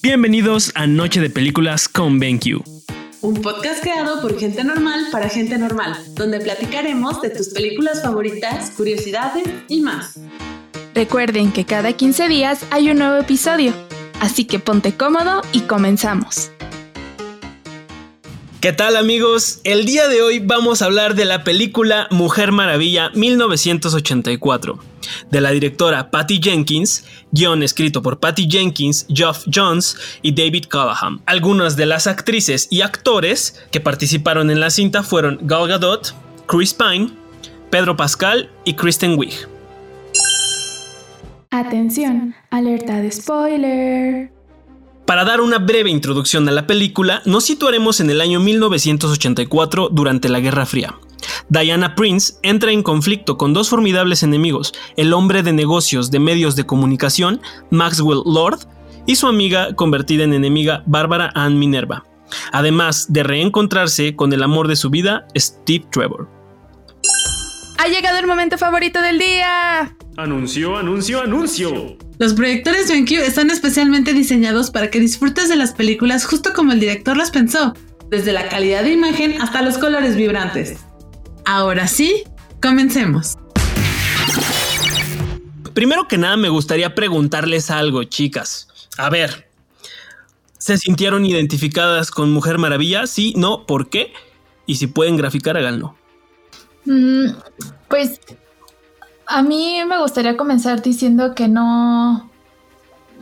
Bienvenidos a Noche de Películas con BenQ. Un podcast creado por gente normal para gente normal, donde platicaremos de tus películas favoritas, curiosidades y más. Recuerden que cada 15 días hay un nuevo episodio, así que ponte cómodo y comenzamos. ¿Qué tal amigos? El día de hoy vamos a hablar de la película Mujer Maravilla 1984, de la directora Patty Jenkins, guion escrito por Patty Jenkins, Geoff Jones y David Callahan. Algunas de las actrices y actores que participaron en la cinta fueron Gal Gadot, Chris Pine, Pedro Pascal y Kristen Wiig. Atención, alerta de spoiler. Para dar una breve introducción a la película, nos situaremos en el año 1984 durante la Guerra Fría. Diana Prince entra en conflicto con dos formidables enemigos, el hombre de negocios de medios de comunicación, Maxwell Lord, y su amiga convertida en enemiga, Bárbara Ann Minerva, además de reencontrarse con el amor de su vida, Steve Trevor. Ha llegado el momento favorito del día. Anuncio, anuncio, anuncio. Los proyectores BenQ están especialmente diseñados para que disfrutes de las películas justo como el director las pensó, desde la calidad de imagen hasta los colores vibrantes. Ahora sí, comencemos. Primero que nada me gustaría preguntarles algo, chicas. A ver, ¿se sintieron identificadas con Mujer Maravilla? Sí, no, ¿por qué? Y si pueden graficar, háganlo. Mm, pues a mí me gustaría comenzar diciendo que no,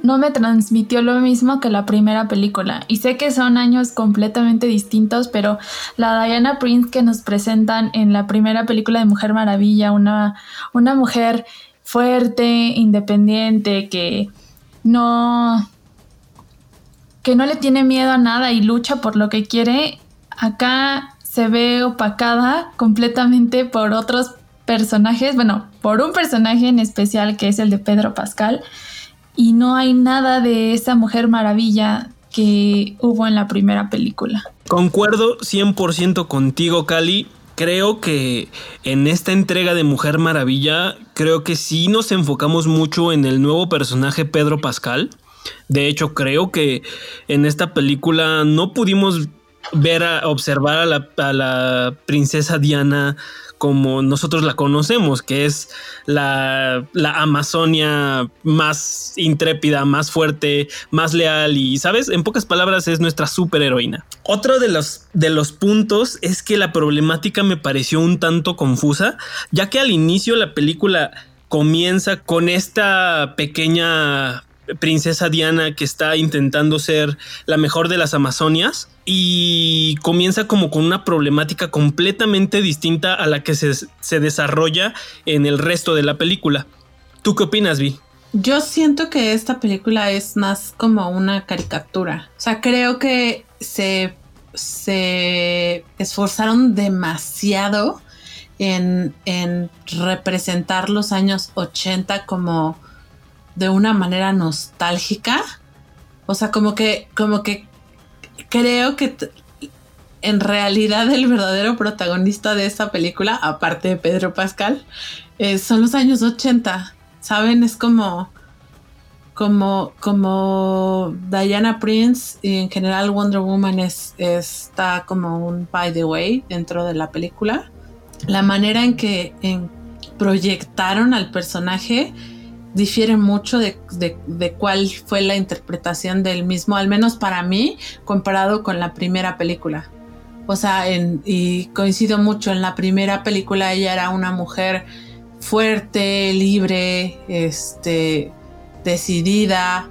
no me transmitió lo mismo que la primera película. Y sé que son años completamente distintos, pero la Diana Prince que nos presentan en la primera película de Mujer Maravilla, una, una mujer fuerte, independiente, que no que no le tiene miedo a nada y lucha por lo que quiere, acá se ve opacada completamente por otros personajes, bueno, por un personaje en especial que es el de Pedro Pascal, y no hay nada de esa mujer maravilla que hubo en la primera película. Concuerdo 100% contigo, Cali. Creo que en esta entrega de Mujer Maravilla, creo que sí nos enfocamos mucho en el nuevo personaje Pedro Pascal. De hecho, creo que en esta película no pudimos ver a observar a la, la princesa Diana como nosotros la conocemos, que es la, Amazonia más intrépida, más fuerte, más leal y, ¿sabes? En pocas palabras es nuestra superheroína. Otro de los, de los puntos es que la problemática me pareció un tanto confusa, ya que al inicio la película comienza con esta pequeña princesa Diana que está intentando ser la mejor de las Amazonias y comienza como con una problemática completamente distinta a la que se, desarrolla en el resto de la película. ¿Tú qué opinas, Vi? Yo siento que esta película es más como una caricatura. O sea, creo que se, se esforzaron demasiado en, en representar los años 80 como de una manera nostálgica. O sea, como que, como que creo que en realidad el verdadero protagonista de esta película, aparte de Pedro Pascal, eh, son los años 80. ¿Saben? Es como, como, como Diana Prince y en general Wonder Woman es, está como un by the way dentro de la película. La manera en que proyectaron al personaje difiere mucho de, cuál fue la interpretación del mismo, al menos para mí, comparado con la primera película. O sea, y coincido mucho, en la primera película ella era una mujer fuerte, libre, este, decidida,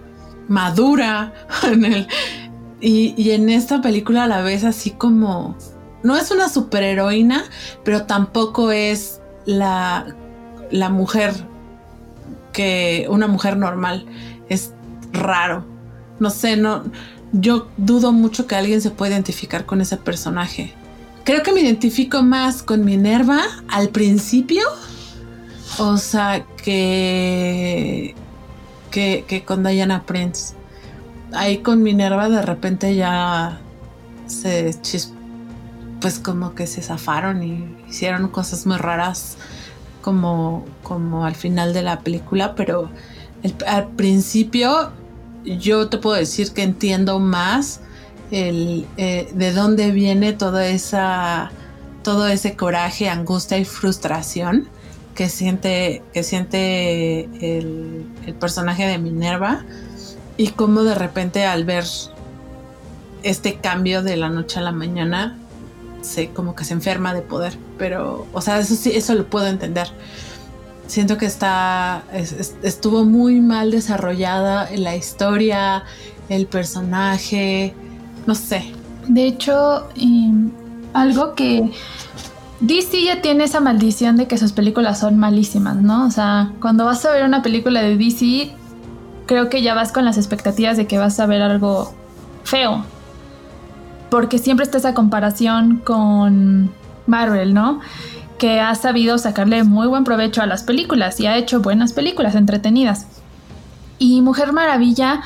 madura. y, y en esta película la vez así como... No es una superheroína, pero tampoco es la, la mujer que una mujer normal. Es raro. No sé, no. Yo dudo mucho que alguien se pueda identificar con ese personaje. Creo que me identifico más con Minerva al principio. O sea, que. que, con Diana Prince. Ahí con Minerva de repente ya se pues como que se zafaron y hicieron cosas muy raras como, como al final de la película, pero al principio yo te puedo decir que entiendo más el, eh, de dónde viene toda esa, todo ese coraje, angustia y frustración que siente, que siente el, el personaje de Minerva y cómo de repente al ver este cambio de la noche a la mañana se como que se enferma de poder pero o sea eso sí eso lo puedo entender siento que está estuvo muy mal desarrollada la historia el personaje no sé de hecho algo que DC ya tiene esa maldición de que sus películas son malísimas, ¿no? O sea, cuando vas a ver una película de DC, creo que ya vas con las expectativas de que vas a ver algo feo. Porque siempre está esa comparación con Marvel, ¿no? Que ha sabido sacarle muy buen provecho a las películas y ha hecho buenas películas entretenidas. Y Mujer Maravilla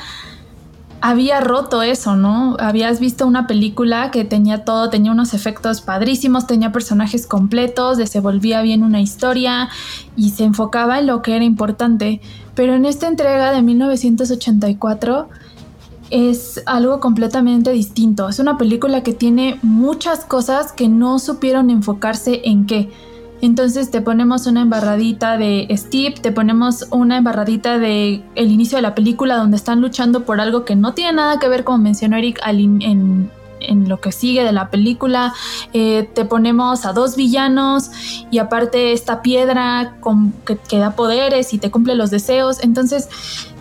había roto eso, ¿no? Habías visto una película que tenía todo, tenía unos efectos padrísimos, tenía personajes completos, desenvolvía bien una historia y se enfocaba en lo que era importante. Pero en esta entrega de 1984 es algo completamente distinto. Es una película que tiene muchas cosas que no supieron enfocarse en qué entonces te ponemos una embarradita de Steve, te ponemos una embarradita de el inicio de la película donde están luchando por algo que no tiene nada que ver, como mencionó Eric, en, lo que sigue de la película. Eh, te ponemos a dos villanos y aparte esta piedra que, que, da poderes y te cumple los deseos. Entonces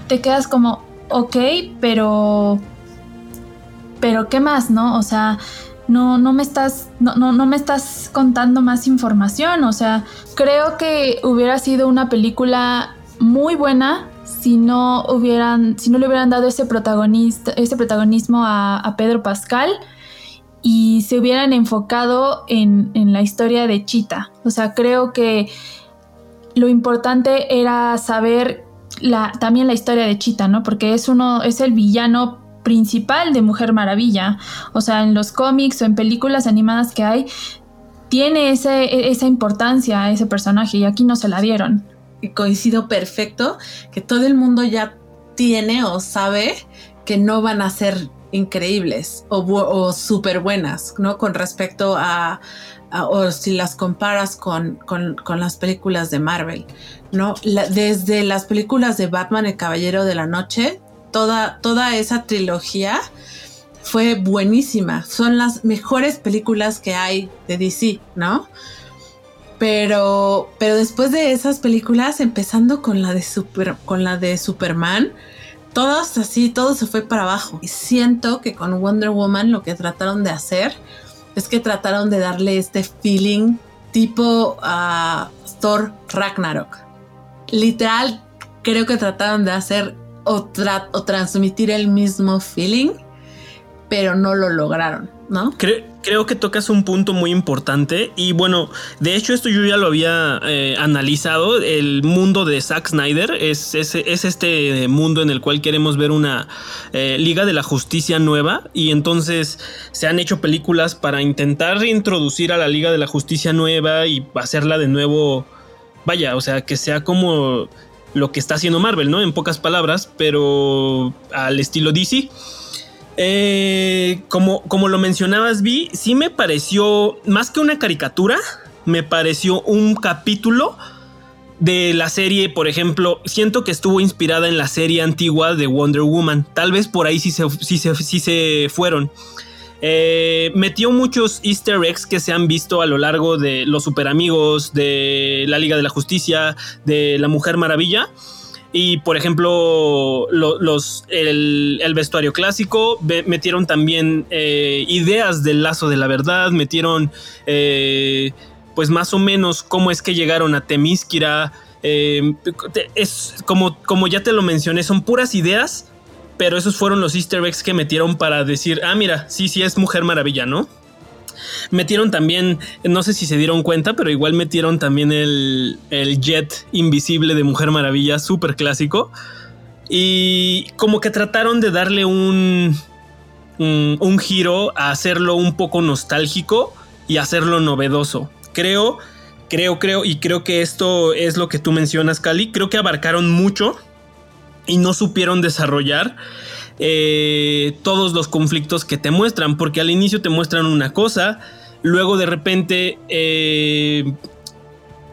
te quedas como, ok, pero... Pero ¿qué más, no? O sea, no, no me estás, no, no, me estás contando más información. O sea, creo que hubiera sido una película muy buena si no hubieran, si no le hubieran dado ese protagonista, ese protagonismo a, Pedro Pascal y se hubieran enfocado en, en, la historia de Chita. O sea, creo que lo importante era saber la, también la historia de Chita, ¿no? Porque es uno, es el villano principal de Mujer Maravilla. O sea, en los cómics o en películas animadas que hay, tiene ese, esa importancia a ese personaje y aquí no se la dieron. Y coincido perfecto que todo el mundo ya tiene o sabe que no van a ser increíbles o, o súper buenas, ¿no? Con respecto a, o si las comparas con, con, las películas de Marvel, ¿no? desde las películas de Batman, El Caballero de la Noche, toda, toda esa trilogía fue buenísima. Son las mejores películas que hay de DC, ¿no? Pero, pero después de esas películas, empezando con la de Super, con la de Superman, todos así, todo se fue para abajo. Y siento que con Wonder Woman lo que trataron de hacer es que trataron de darle este feeling tipo a Thor Ragnarok. Literal, creo que trataron de hacer o, transmitir el mismo feeling, pero no lo lograron, ¿no? Creo, que tocas un punto muy importante y bueno, de hecho esto yo ya lo había eh, analizado, el mundo de Zack Snyder es, es, este mundo en el cual queremos ver una eh, Liga de la Justicia nueva y entonces se han hecho películas para intentar reintroducir a la Liga de la Justicia nueva y hacerla de nuevo, vaya, o sea, que sea como lo que está haciendo Marvel, ¿no? En pocas palabras, pero al estilo DC. Eh, como, como lo mencionabas, Vi, sí me pareció, más que una caricatura, me pareció un capítulo de la serie, por ejemplo, siento que estuvo inspirada en la serie antigua de Wonder Woman. Tal vez por ahí sí se, sí sí se fueron. Eh, metió muchos easter eggs que se han visto a lo largo de los super amigos, de la Liga de la Justicia, de la Mujer Maravilla. Y por ejemplo, el, vestuario clásico, metieron también eh, ideas del lazo de la verdad, metieron eh, pues más o menos cómo es que llegaron a Temísquira. es como, como ya te lo mencioné, son puras ideas pero esos fueron los easter eggs que metieron para decir, ah, mira, sí, sí es Mujer Maravilla, ¿no? Metieron también, no sé si se dieron cuenta, pero igual metieron también el, jet invisible de Mujer Maravilla, súper clásico. Y como que trataron de darle un, un, un, giro a hacerlo un poco nostálgico y hacerlo novedoso. Creo Creo, creo, y creo que esto es lo que tú mencionas, Cali. Creo que abarcaron mucho y no supieron desarrollar eh, todos los conflictos que te muestran, porque al inicio te muestran una cosa, luego de repente eh,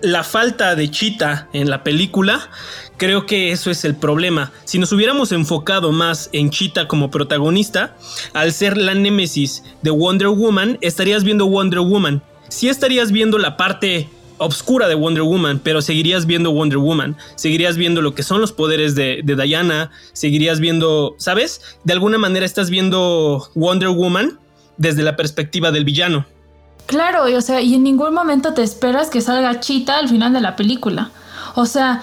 la falta de Chita en la película, creo que eso es el problema. Si nos hubiéramos enfocado más en Chita como protagonista, al ser la némesis de Wonder Woman, estarías viendo Wonder Woman. Si estarías viendo la parte obscura de Wonder Woman, pero seguirías viendo Wonder Woman, seguirías viendo lo que son los poderes de, Diana, seguirías viendo, ¿sabes? De alguna manera estás viendo Wonder Woman desde la perspectiva del villano. Claro, y, o sea, y en ningún momento te esperas que salga Chita al final de la película. O sea,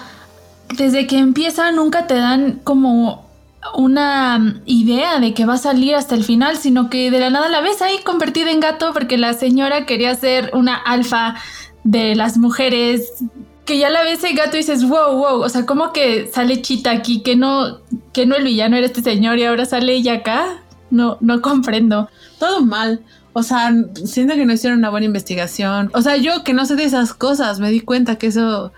desde que empieza nunca te dan como una idea de que va a salir hasta el final, sino que de la nada la ves ahí convertida en gato porque la señora quería ser una alfa de las mujeres que ya la ves el gato y dices, wow, wow, o sea, como que sale Chita aquí, que no, que no el villano era este señor y ahora sale ella acá, no, no comprendo. Todo mal. O sea, siento que no hicieron una buena investigación. O sea, yo que no sé de esas cosas, me di cuenta que eso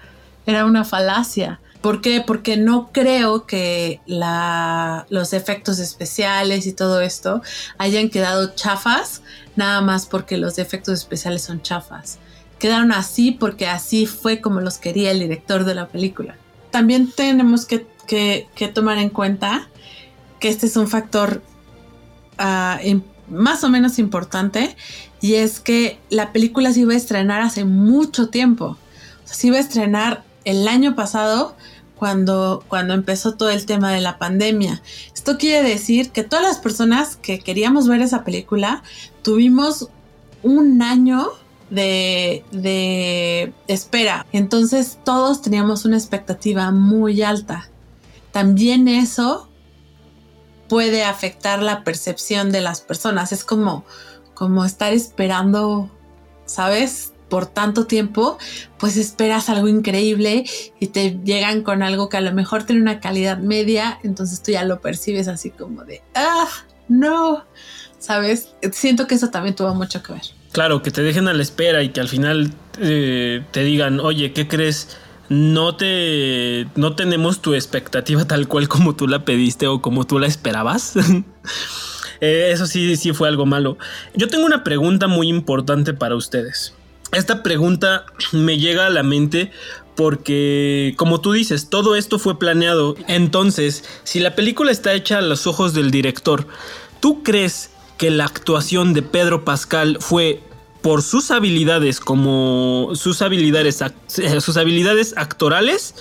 era una falacia. ¿Por qué? Porque no creo que la, los efectos especiales y todo esto hayan quedado chafas, nada más porque los efectos especiales son chafas quedaron así porque así fue como los quería el director de la película. También tenemos que, tomar en cuenta que este es un factor ah, más o menos importante y es que la película se iba a estrenar hace mucho tiempo. se iba a estrenar el año pasado cuando, cuando empezó todo el tema de la pandemia. Esto quiere decir que todas las personas que queríamos ver esa película tuvimos un año de, espera. Entonces todos teníamos una expectativa muy alta. También eso puede afectar la percepción de las personas. Es como, como estar esperando, ¿sabes? Por tanto tiempo, pues esperas algo increíble y te llegan con algo que a lo mejor tiene una calidad media, entonces tú ya lo percibes así como de, ah, no, ¿sabes? Siento que eso también tuvo mucho que ver. Claro, que te dejen a la espera y que al final eh, te digan, oye, ¿qué crees? No te. No tenemos tu expectativa tal cual como tú la pediste o como tú la esperabas. Eh, eso sí, sí fue algo malo. Yo tengo una pregunta muy importante para ustedes. Esta pregunta me llega a la mente porque, como tú dices, todo esto fue planeado. Entonces, si la película está hecha a los ojos del director, ¿tú crees que la actuación de Pedro Pascal fue por sus habilidades como sus habilidades eh, sus habilidades actorales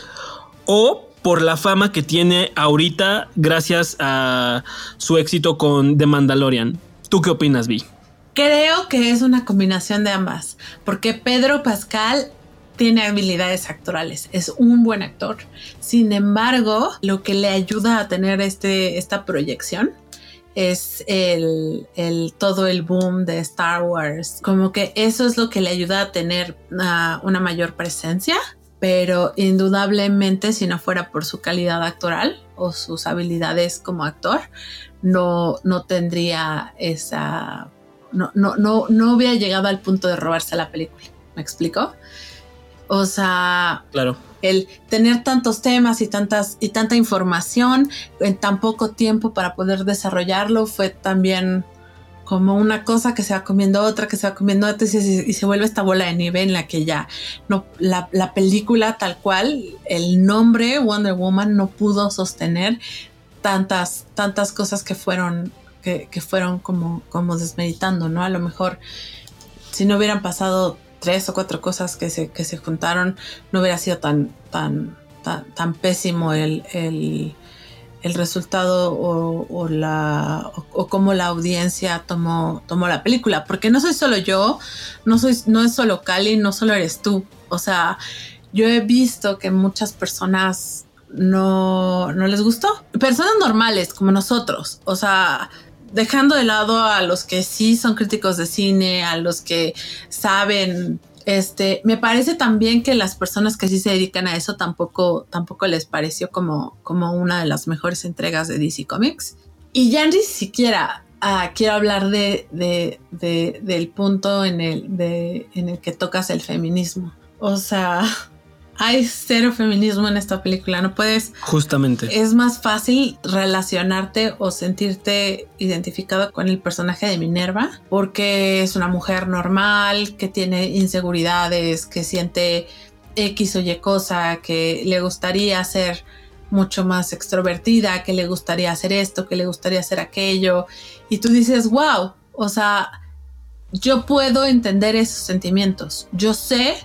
o por la fama que tiene ahorita gracias a su éxito con The Mandalorian. ¿Tú qué opinas, Vi? Creo que es una combinación de ambas, porque Pedro Pascal tiene habilidades actorales, es un buen actor. Sin embargo, lo que le ayuda a tener este, esta proyección es el, todo el boom de Star Wars. Como que eso es lo que le ayuda a tener una mayor presencia, pero indudablemente si no fuera por su calidad actoral o sus habilidades como actor, no, no tendría esa... No, no, no, no hubiera llegado al punto de robarse la película. ¿Me explico? O sea, claro el tener tantos temas y tantas y tanta información en tan poco tiempo para poder desarrollarlo fue también como una cosa que se va comiendo otra, que se va comiendo otra y se, vuelve esta bola de nieve en la que ya no la, película tal cual, el nombre Wonder Woman no pudo sostener tantas, tantas cosas que fueron, que, que fueron como, como desmeditando, ¿no? A lo mejor si no hubieran pasado tres o cuatro cosas que se, que se juntaron, no hubiera sido tan, tan, tan, pésimo el, el, resultado o, la, o, cómo la audiencia tomó, tomó la película. Porque no soy solo yo, no, soy, no es solo Cali, no solo eres tú. O sea, yo he visto que muchas personas no, no les gustó. Personas normales como nosotros. O sea, dejando de lado a los que sí son críticos de cine, a los que saben, este, me parece también que las personas que sí se dedican a eso tampoco, tampoco les pareció como, como una de las mejores entregas de DC Comics. Y ya ni siquiera ah, quiero hablar de, del punto en el, en el que tocas el feminismo. O sea, hay cero feminismo en esta película, no puedes... Justamente. Es más fácil relacionarte o sentirte identificado con el personaje de Minerva porque es una mujer normal, que tiene inseguridades, que siente X o Y cosa, que le gustaría ser mucho más extrovertida, que le gustaría hacer esto, que le gustaría hacer aquello. Y tú dices, wow, o sea, yo puedo entender esos sentimientos. Yo sé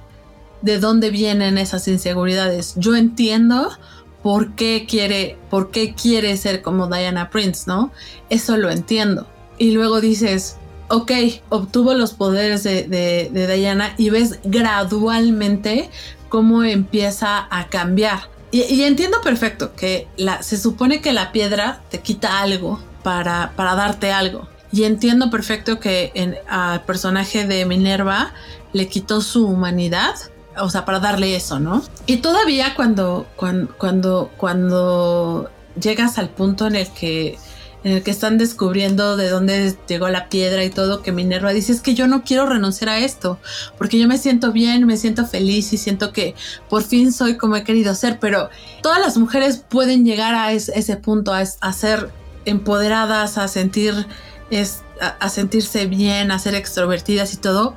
de dónde vienen esas inseguridades. Yo entiendo por qué quiere, por qué quiere ser como Diana Prince, ¿no? Eso lo entiendo. Y luego dices, ok, obtuvo los poderes de, Diana y ves gradualmente cómo empieza a cambiar. Y, entiendo perfecto que la, se supone que la piedra te quita algo para, para darte algo. Y entiendo perfecto que en, al personaje de Minerva le quitó su humanidad o sea, para darle eso, ¿no? Y todavía cuando, cuando, cuando, cuando llegas al punto en el que en el que están descubriendo de dónde llegó la piedra y todo, que Minerva dice, es que yo no quiero renunciar a esto, porque yo me siento bien, me siento feliz y siento que por fin soy como he querido ser, pero todas las mujeres pueden llegar a ese punto, a, ser empoderadas, a sentir, a sentirse bien, a ser extrovertidas y todo,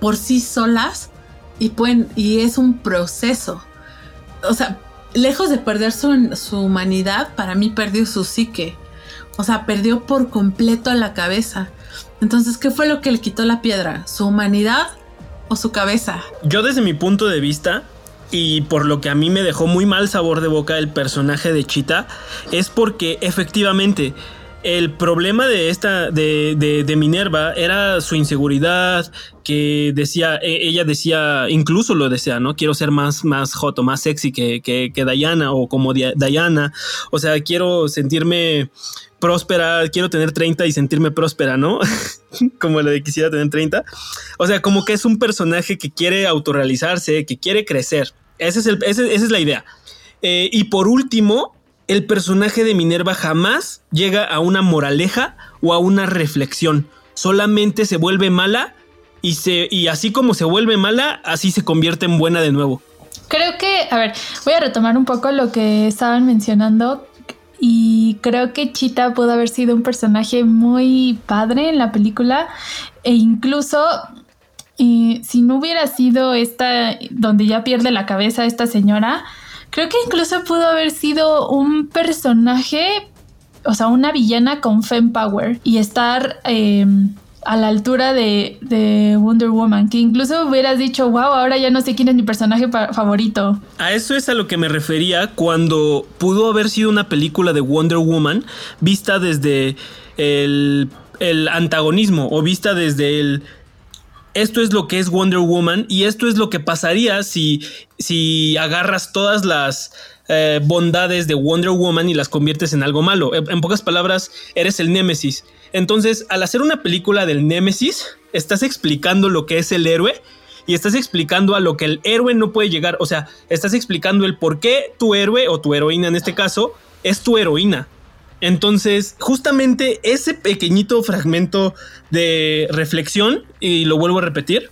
por sí solas, y, pueden, y es un proceso. O sea, lejos de perder su, su humanidad, para mí perdió su psique. O sea, perdió por completo la cabeza. Entonces, ¿qué fue lo que le quitó la piedra? ¿Su humanidad o su cabeza? Yo desde mi punto de vista, y por lo que a mí me dejó muy mal sabor de boca el personaje de Chita, es porque efectivamente el problema de esta, de, Minerva, era su inseguridad, que decía, e, ella decía, incluso lo desea, ¿no? Quiero ser más, más hot más sexy que, que, Diana o como Diana. O sea, quiero sentirme próspera, quiero tener 30 y sentirme próspera, ¿no? como la de quisiera tener 30. O sea, como que es un personaje que quiere autorrealizarse, que quiere crecer. Ese es el, esa es la idea. Eh, y por último, el personaje de Minerva jamás llega a una moraleja o a una reflexión. Solamente se vuelve mala y, se, y así como se vuelve mala, así se convierte en buena de nuevo. Creo que, a ver, voy a retomar un poco lo que estaban mencionando y creo que Chita pudo haber sido un personaje muy padre en la película e incluso eh, si no hubiera sido esta donde ya pierde la cabeza esta señora, Creo que incluso pudo haber sido un personaje, o sea, una villana con fem power y estar em, a la altura de, Wonder Woman, que incluso hubieras dicho, wow, ahora ya no sé quién es mi personaje favorito. A eso es a lo que me refería cuando pudo haber sido una película de Wonder Woman vista desde el, el antagonismo o vista desde el esto es lo que es Wonder Woman y esto es lo que pasaría si, si agarras todas las eh, bondades de Wonder Woman y las conviertes en algo malo. En, pocas palabras, eres el Némesis. Entonces, al hacer una película del Némesis, estás explicando lo que es el héroe y estás explicando a lo que el héroe no puede llegar. O sea, estás explicando el por qué tu héroe o tu heroína en este caso es tu heroína. Entonces, justamente ese pequeñito fragmento de reflexión, y lo vuelvo a repetir,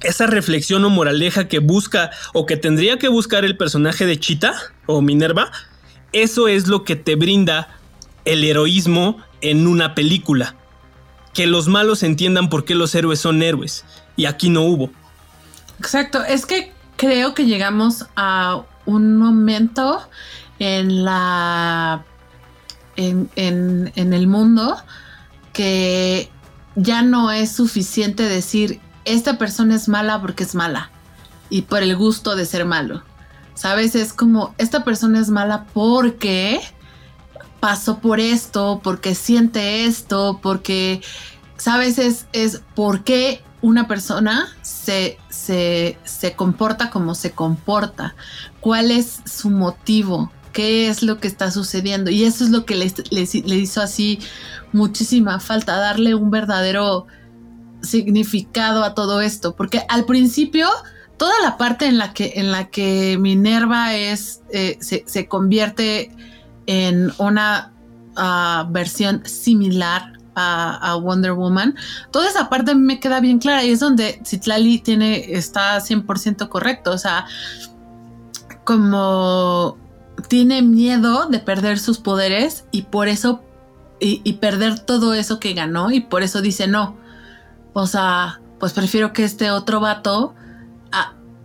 esa reflexión o moraleja que busca o que tendría que buscar el personaje de Chita o Minerva, eso es lo que te brinda el heroísmo en una película. Que los malos entiendan por qué los héroes son héroes. Y aquí no hubo. Exacto, es que creo que llegamos a un momento en la en, el mundo que ya no es suficiente decir esta persona es mala porque es mala y por el gusto de ser malo. Sabes, es como esta persona es mala porque pasó por esto, porque siente esto, porque, sabes, es, es una persona se, se, se comporta como se comporta, cuál es su motivo, qué es lo que está sucediendo. Y eso es lo que le, hizo así muchísima falta, darle un verdadero significado a todo esto. Porque al principio, toda la parte en la que, en la que Minerva es, eh, se, convierte en una ah, versión similar a, Wonder Woman, toda esa parte me queda bien clara y es donde Citlali tiene, está 100% correcto, o sea, como tiene miedo de perder sus poderes y por eso, y, perder todo eso que ganó y por eso dice no, o sea, pues prefiero que este otro vato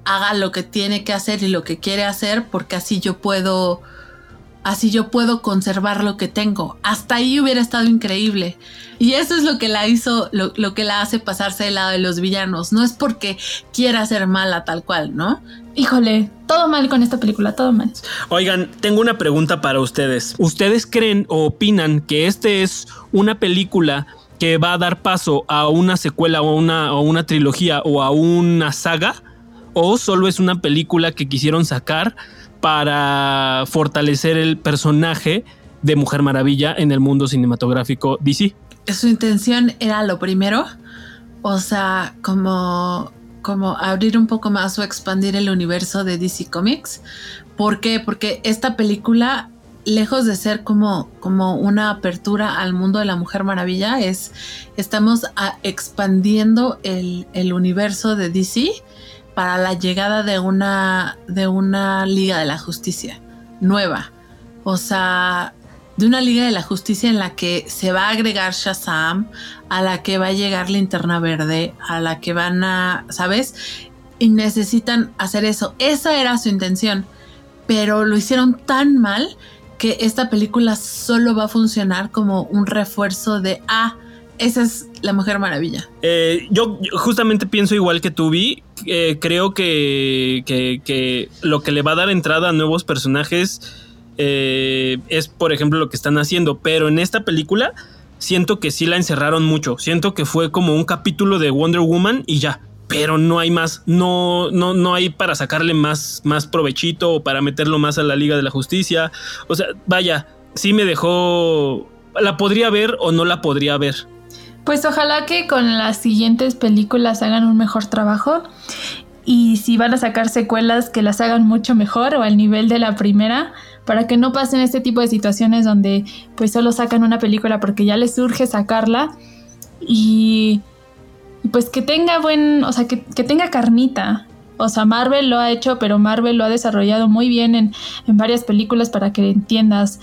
haga lo que tiene que hacer y lo que quiere hacer porque así yo puedo así yo puedo conservar lo que tengo. Hasta ahí hubiera estado increíble. Y eso es lo que la hizo, lo, que la hace pasarse del lado de los villanos. No es porque quiera ser mala tal cual, ¿no? Híjole, todo mal con esta película, todo mal. Oigan, tengo una pregunta para ustedes. ¿Ustedes creen o opinan que este es una película que va a dar paso a una secuela o una, o una trilogía o a una saga? ¿O solo es una película que quisieron sacar? Para fortalecer el personaje de Mujer Maravilla en el mundo cinematográfico DC. Su intención era lo primero, o sea, como, como abrir un poco más o expandir el universo de DC Comics. ¿Por qué? Porque esta película, lejos de ser como, como una apertura al mundo de la Mujer Maravilla, es, estamos expandiendo el, el universo de DC para la llegada de una, de una Liga de la Justicia nueva. O sea, de una Liga de la Justicia en la que se va a agregar Shazam, a la que va a llegar Linterna Verde, a la que van a, ¿sabes? Y necesitan hacer eso. Esa era su intención. Pero lo hicieron tan mal que esta película solo va a funcionar como un refuerzo de, ah, esa es la Mujer Maravilla. Eh, yo justamente pienso igual que tú, Vi. Eh, creo que, que, lo que le va a dar entrada a nuevos personajes eh, es, por ejemplo, lo que están haciendo. Pero en esta película siento que sí la encerraron mucho. Siento que fue como un capítulo de Wonder Woman y ya. Pero no hay más, no, no, no hay para sacarle más, más provechito o para meterlo más a la Liga de la Justicia. O sea, vaya, sí me dejó. La podría ver o no la podría ver. Pues ojalá que con las siguientes películas hagan un mejor trabajo y si van a sacar secuelas que las hagan mucho mejor o al nivel de la primera para que no pasen este tipo de situaciones donde pues solo sacan una película porque ya les surge sacarla y pues que tenga buen, o sea, que, que tenga carnita, o sea, Marvel lo ha hecho, pero Marvel lo ha desarrollado muy bien en, varias películas para que entiendas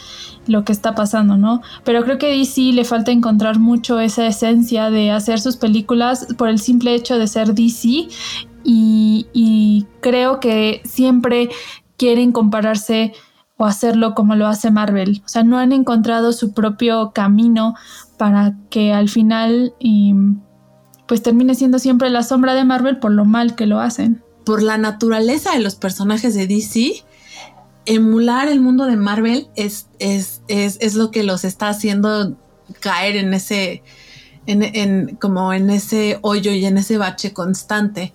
lo que está pasando, ¿no? Pero creo que DC le falta encontrar mucho esa esencia de hacer sus películas por el simple hecho de ser DC y, y creo que siempre quieren compararse o hacerlo como lo hace Marvel. O sea, no han encontrado su propio camino para que al final pues termine siendo siempre la sombra de Marvel por lo mal que lo hacen por la naturaleza de los personajes de DC, emular el mundo de Marvel es, es, es, lo que los está haciendo caer en ese, en, como en ese hoyo y en ese bache constante.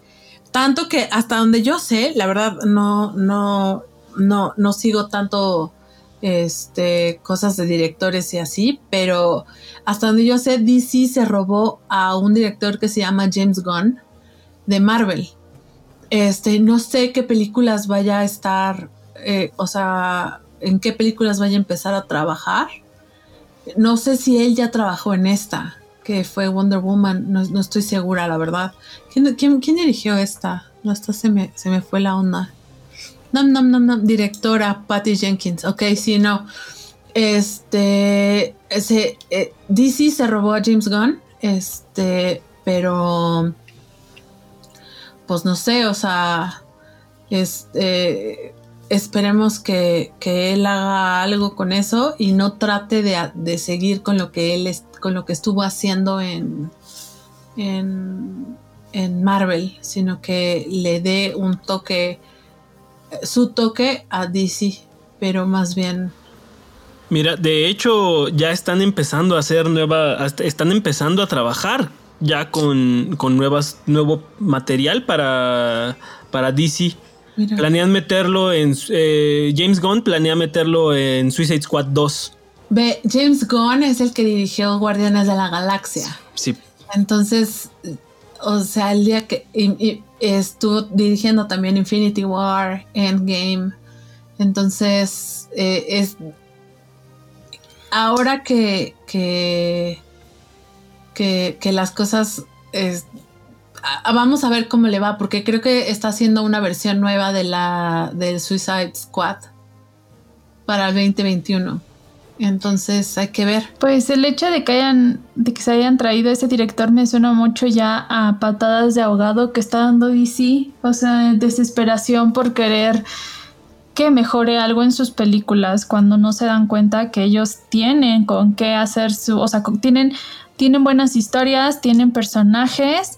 Tanto que hasta donde yo sé, la verdad no, no, no, no sigo tanto este, cosas de directores y así, pero hasta donde yo sé, DC se robó a un director que se llama James Gunn de Marvel. Este, no sé qué películas vaya a estar, eh, o sea, en qué películas vaya a empezar a trabajar. No sé si él ya trabajó en esta, que fue Wonder Woman, no, estoy segura, la verdad. ¿Quién, dirigió esta? No, esta se me, se me fue la onda. No, no, no, no, directora Patty Jenkins. Ok, sí, no. Este, ese, eh, DC se robó a James Gunn, este, pero pues no sé, o sea, este, esperemos que, él haga algo con eso y no trate de, seguir con lo que él con lo que estuvo haciendo en, en, en Marvel, sino que le dé un toque, su toque a DC, pero más bien Mira, de hecho ya están empezando a hacer nueva, están empezando a trabajar ya con, nuevas, nuevo material para, para DC. Planean meterlo en. Eh, James Gunn planea meterlo en Suicide Squad 2. Ve, James Gunn es el que dirigió Guardianes de la Galaxia. Sí. Entonces, o sea, el día que estuvo dirigiendo también Infinity War, Endgame. Entonces, eh, es. Ahora que, que que, las cosas vamos a ver cómo le va, porque creo que está haciendo una versión nueva de la del Suicide Squad para el 2021. Entonces hay que ver. Pues el hecho de que hayan, de que se hayan traído ese director me suena mucho ya a patadas de ahogado que está dando DC, o sea, desesperación por querer que mejore algo en sus películas cuando no se dan cuenta que ellos tienen con qué hacer su, o sea, tienen, tienen buenas historias, tienen personajes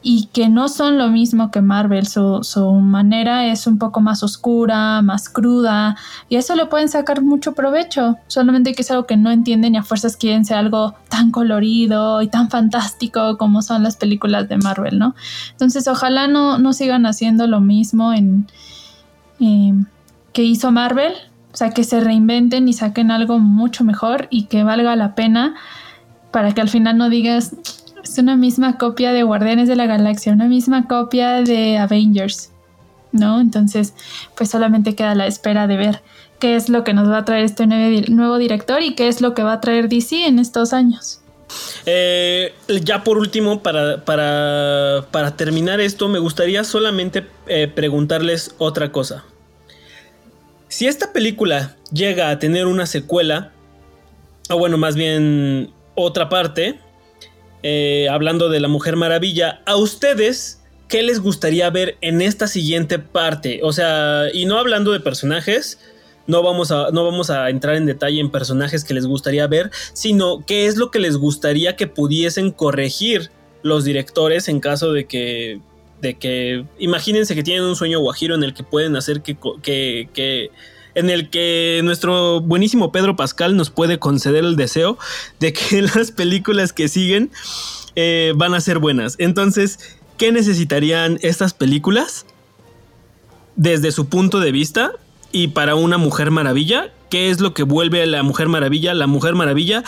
y que no son lo mismo que Marvel. Su, manera es un poco más oscura, más cruda, y eso le pueden sacar mucho provecho. Solamente que es algo que no entienden y a fuerzas quieren ser algo tan colorido y tan fantástico como son las películas de Marvel, ¿no? Entonces, ojalá no, no sigan haciendo lo mismo en, que hizo Marvel. O sea, que se reinventen y saquen algo mucho mejor y que valga la pena para que al final no digas, es una misma copia de Guardianes de la Galaxia, una misma copia de Avengers, ¿no? Entonces, pues solamente queda la espera de ver qué es lo que nos va a traer este nuevo, director y qué es lo que va a traer DC en estos años. Eh, ya por último, para, para, terminar esto, me gustaría solamente eh, preguntarles otra cosa. Si esta película llega a tener una secuela, o bueno, más bien otra parte, eh, hablando de la Mujer Maravilla, a ustedes, ¿qué les gustaría ver en esta siguiente parte? O sea, y no hablando de personajes, no vamos, a, no vamos a entrar en detalle en personajes que les gustaría ver, sino qué es lo que les gustaría que pudiesen corregir los directores en caso de que, de que, imagínense que tienen un sueño guajiro en el que pueden hacer que, que, que en el que nuestro buenísimo Pedro Pascal nos puede conceder el deseo de que las películas que siguen eh, van a ser buenas. Entonces, ¿qué necesitarían estas películas? Desde su punto de vista y para una Mujer Maravilla, ¿qué es lo que vuelve a la Mujer Maravilla? La Mujer Maravilla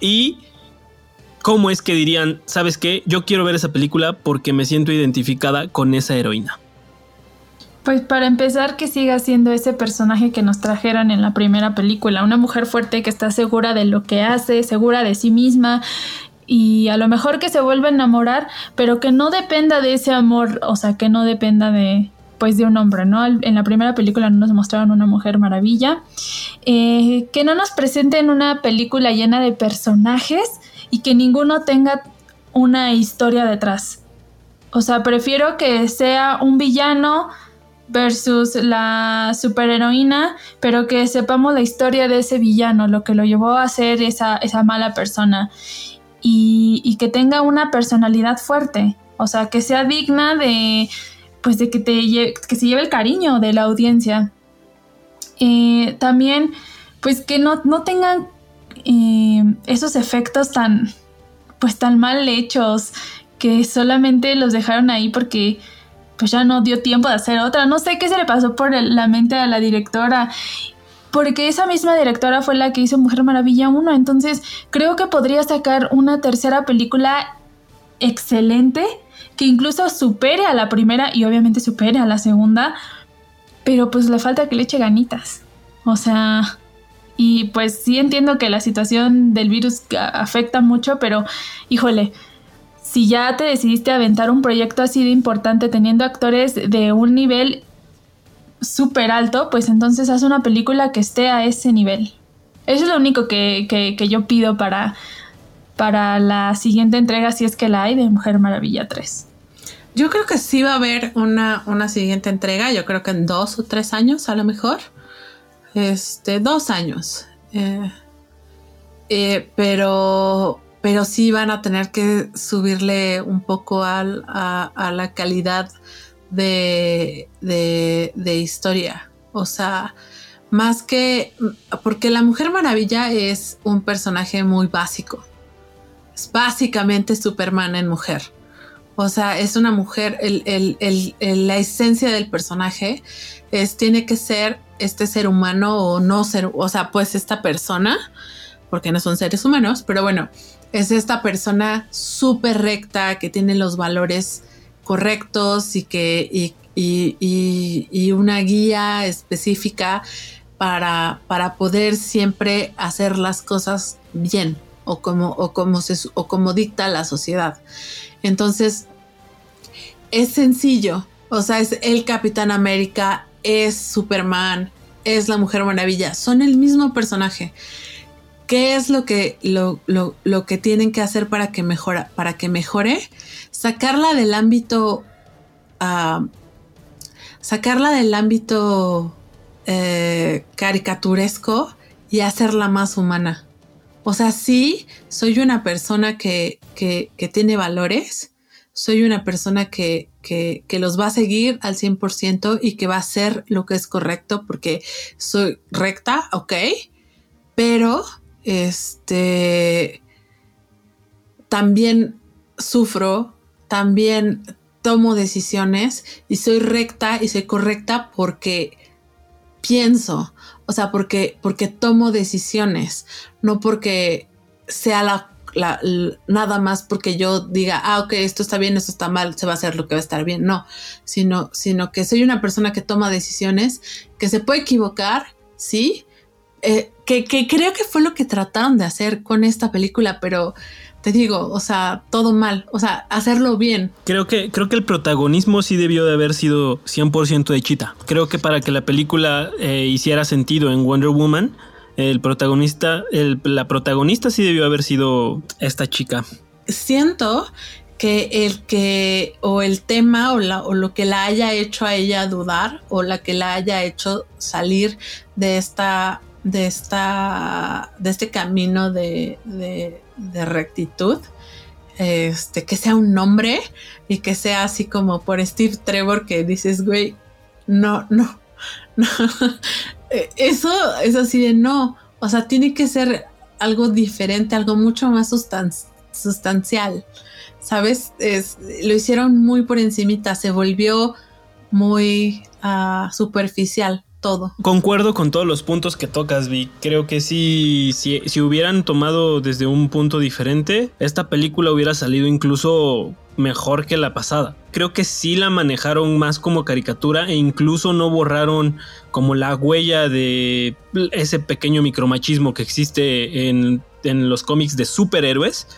y cómo es que dirían, ¿sabes qué? Yo quiero ver esa película porque me siento identificada con esa heroína. Pues para empezar, que siga siendo ese personaje que nos trajeron en la primera película, una mujer fuerte que está segura de lo que hace, segura de sí misma y a lo mejor que se vuelva a enamorar, pero que no dependa de ese amor, o sea, que no dependa de pues de un hombre, ¿no? En la primera película no nos mostraron una mujer maravilla, eh, que no nos presenten una película llena de personajes y que ninguno tenga una historia detrás. O sea, prefiero que sea un villano versus la superheroína, pero que sepamos la historia de ese villano, lo que lo llevó a ser esa, esa mala persona y, que tenga una personalidad fuerte, o sea, que sea digna de, pues de que, te que se lleve el cariño de la audiencia. Eh, también, pues que no, no tengan eh, esos efectos tan, pues tan mal hechos, que solamente los dejaron ahí porque pues ya no dio tiempo de hacer otra. No sé qué se le pasó por la mente a la directora. Porque esa misma directora fue la que hizo Mujer Maravilla 1. Entonces creo que podría sacar una tercera película excelente. Que incluso supere a la primera y obviamente supere a la segunda. Pero pues le falta que le eche ganitas. O sea... Y pues sí entiendo que la situación del virus afecta mucho, pero híjole, si ya te decidiste aventar un proyecto así de importante teniendo actores de un nivel súper alto, pues entonces haz una película que esté a ese nivel. Eso es lo único que, yo pido para, para la siguiente entrega, si es que la hay, de Mujer Maravilla 3. Yo creo que sí va a haber una, una siguiente entrega, yo creo que en dos o tres años a lo mejor. Este, dos años. Eh, eh, pero pero sí van a tener que subirle un poco a, la calidad de, historia. O sea, más que, porque la Mujer Maravilla es un personaje muy básico. Es básicamente Superman en mujer. O sea, es una mujer, la esencia del personaje es, tiene que ser este ser humano o no ser, o sea, pues esta persona, porque no son seres humanos, pero bueno, es esta persona súper recta que tiene los valores correctos y que y, una guía específica para, para poder siempre hacer las cosas bien. o como, o como, se, o como dicta la sociedad. Entonces, es sencillo. O sea, es el Capitán América, es Superman, es la Mujer Maravilla. Son el mismo personaje. ¿Qué es lo que, lo, lo, que tienen que hacer para que, mejora, para que mejore? Sacarla del ámbito. Uh, sacarla del ámbito eh, caricaturesco y hacerla más humana. O sea, sí, soy una persona que, que, que tiene valores, soy una persona que, que, que, los va a seguir al 100% y que va a hacer lo que es correcto porque soy recta, ok, pero este, también sufro, también tomo decisiones y soy recta y soy correcta porque pienso, o sea, porque, porque tomo decisiones, no porque sea la, nada más porque yo diga, ah, ok, esto está bien, esto está mal, se va a hacer lo que va a estar bien, no, sino, sino que soy una persona que toma decisiones, que se puede equivocar, sí, eh, que, creo que fue lo que trataron de hacer con esta película, pero te digo, o sea, todo mal, o sea, hacerlo bien. Creo que, creo que el protagonismo sí debió de haber sido 100% de Chita. Creo que para que la película eh, hiciera sentido en Wonder Woman, el protagonista, la protagonista sí debió haber sido esta chica. Siento que el que o el tema o, la, o lo que la haya hecho a ella dudar o la que la haya hecho salir de esta de, esta, de este camino de, rectitud. Este, que sea un nombre y que sea así como por Steve Trevor que dices, güey, no, no, no. Eso es así de no. O sea, tiene que ser algo diferente, algo mucho más sustancial. ¿Sabes? lo hicieron muy por encimita, se volvió muy ah, superficial todo. Concuerdo con todos los puntos que tocas, Vi. Creo que sí, si, si hubieran tomado desde un punto diferente, esta película hubiera salido incluso mejor que la pasada. Creo que sí la manejaron más como caricatura e incluso no borraron como la huella de ese pequeño micromachismo que existe en, en los cómics de superhéroes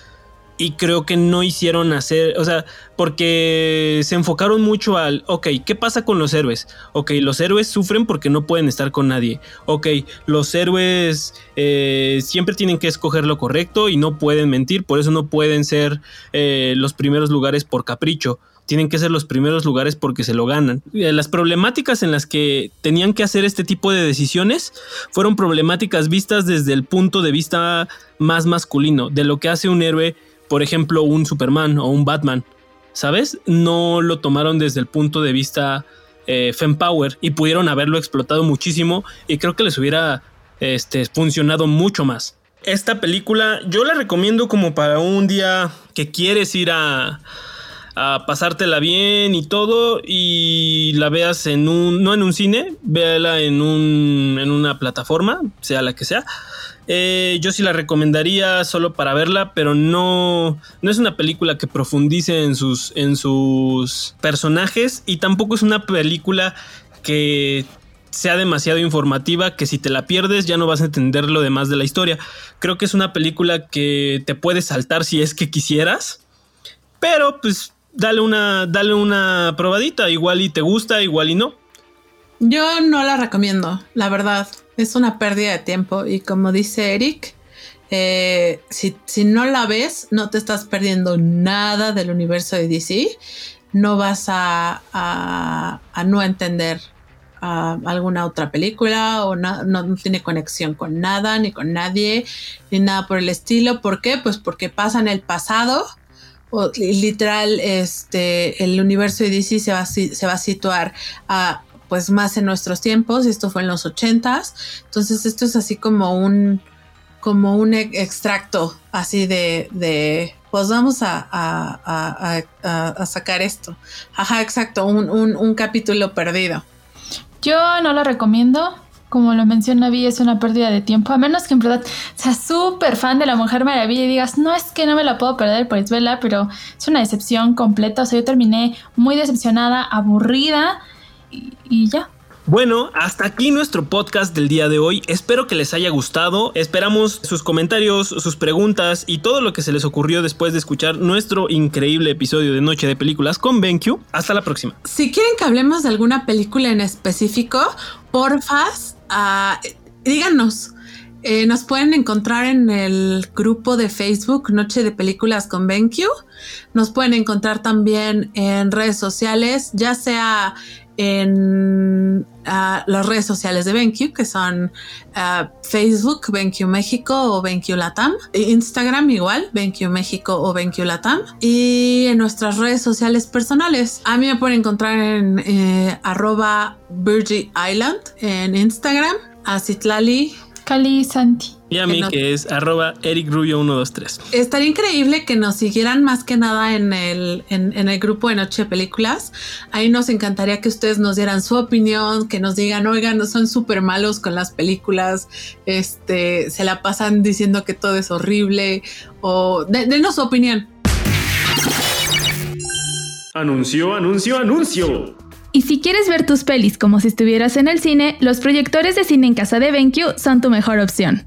y creo que no hicieron hacer, o sea, porque se enfocaron mucho al, ok, ¿qué pasa con los héroes? Ok, los héroes sufren porque no pueden estar con nadie. Ok, los héroes eh, siempre tienen que escoger lo correcto y no pueden mentir, por eso no pueden ser eh, los primeros lugares por capricho. Tienen que ser los primeros lugares porque se lo ganan. Eh, las problemáticas en las que tenían que hacer este tipo de decisiones fueron problemáticas vistas desde el punto de vista más masculino, de lo que hace un héroe por ejemplo, un Superman o un Batman, ¿sabes? No lo tomaron desde el punto de vista eh, Fempower y pudieron haberlo explotado muchísimo y creo que les hubiera este, funcionado mucho más. Esta película yo la recomiendo como para un día que quieres ir a, a pasártela bien y todo y la veas en un, no en un cine, véala en, un, en una plataforma, sea la que sea eh, yo sí la recomendaría solo para verla, pero no, no es una película que profundice en sus, en sus personajes y tampoco es una película que sea demasiado informativa que si te la pierdes ya no vas a entender lo demás de la historia. Creo que es una película que te puedes saltar si es que quisieras, pero pues dale una, dale una probadita, igual y te gusta, igual y no. Yo no la recomiendo, la verdad es una pérdida de tiempo y como dice Eric, eh, si, no la ves, no te estás perdiendo nada del universo de DC, no vas a, a, no entender alguna otra película o no, tiene conexión con nada, ni con nadie, ni nada por el estilo. ¿Por qué? Pues porque pasa en el pasado. O, literal, este, el universo de DC se va, se va a situar a pues más en nuestros tiempos, esto fue en los ochentas, entonces esto es así como un, como un extracto así de, de pues vamos a, a, sacar esto. Ajá, exacto, un, un, capítulo perdido. Yo no lo recomiendo. Como lo menciona Vi, es una pérdida de tiempo. A menos que en verdad seas súper fan de la Mujer Maravilla y digas, no es que no me la puedo perder, pues vela, pero es una decepción completa. O sea, yo terminé muy decepcionada, aburrida y, ya. Bueno, hasta aquí nuestro podcast del día de hoy. Espero que les haya gustado. Esperamos sus comentarios, sus preguntas y todo lo que se les ocurrió después de escuchar nuestro increíble episodio de Noche de Películas con BenQ. Hasta la próxima. Si quieren que hablemos de alguna película en específico, porfas, uh, díganos. Eh, nos pueden encontrar en el grupo de Facebook Noche de Películas con BenQ. Nos pueden encontrar también en redes sociales, ya sea en uh, las redes sociales de BenQ, que son uh, Facebook, BenQ México o BenQ Latam, Instagram igual, BenQ México o BenQ Latam, y en nuestras redes sociales personales. A mí me pueden encontrar en eh, arroba Virgin Island en Instagram, a Citlali Cali Santi. Y a mí que, es arroba ericrubio123. Estaría increíble que nos siguieran más que nada en el, en, el grupo de Noche de Películas. Ahí nos encantaría que ustedes nos dieran su opinión, que nos digan, oigan, son súper malos con las películas, este, se la pasan diciendo que todo es horrible, o denos su opinión. Anuncio, anuncio, anuncio. Y si quieres ver tus pelis como si estuvieras en el cine, los proyectores de cine en casa de BenQ son tu mejor opción.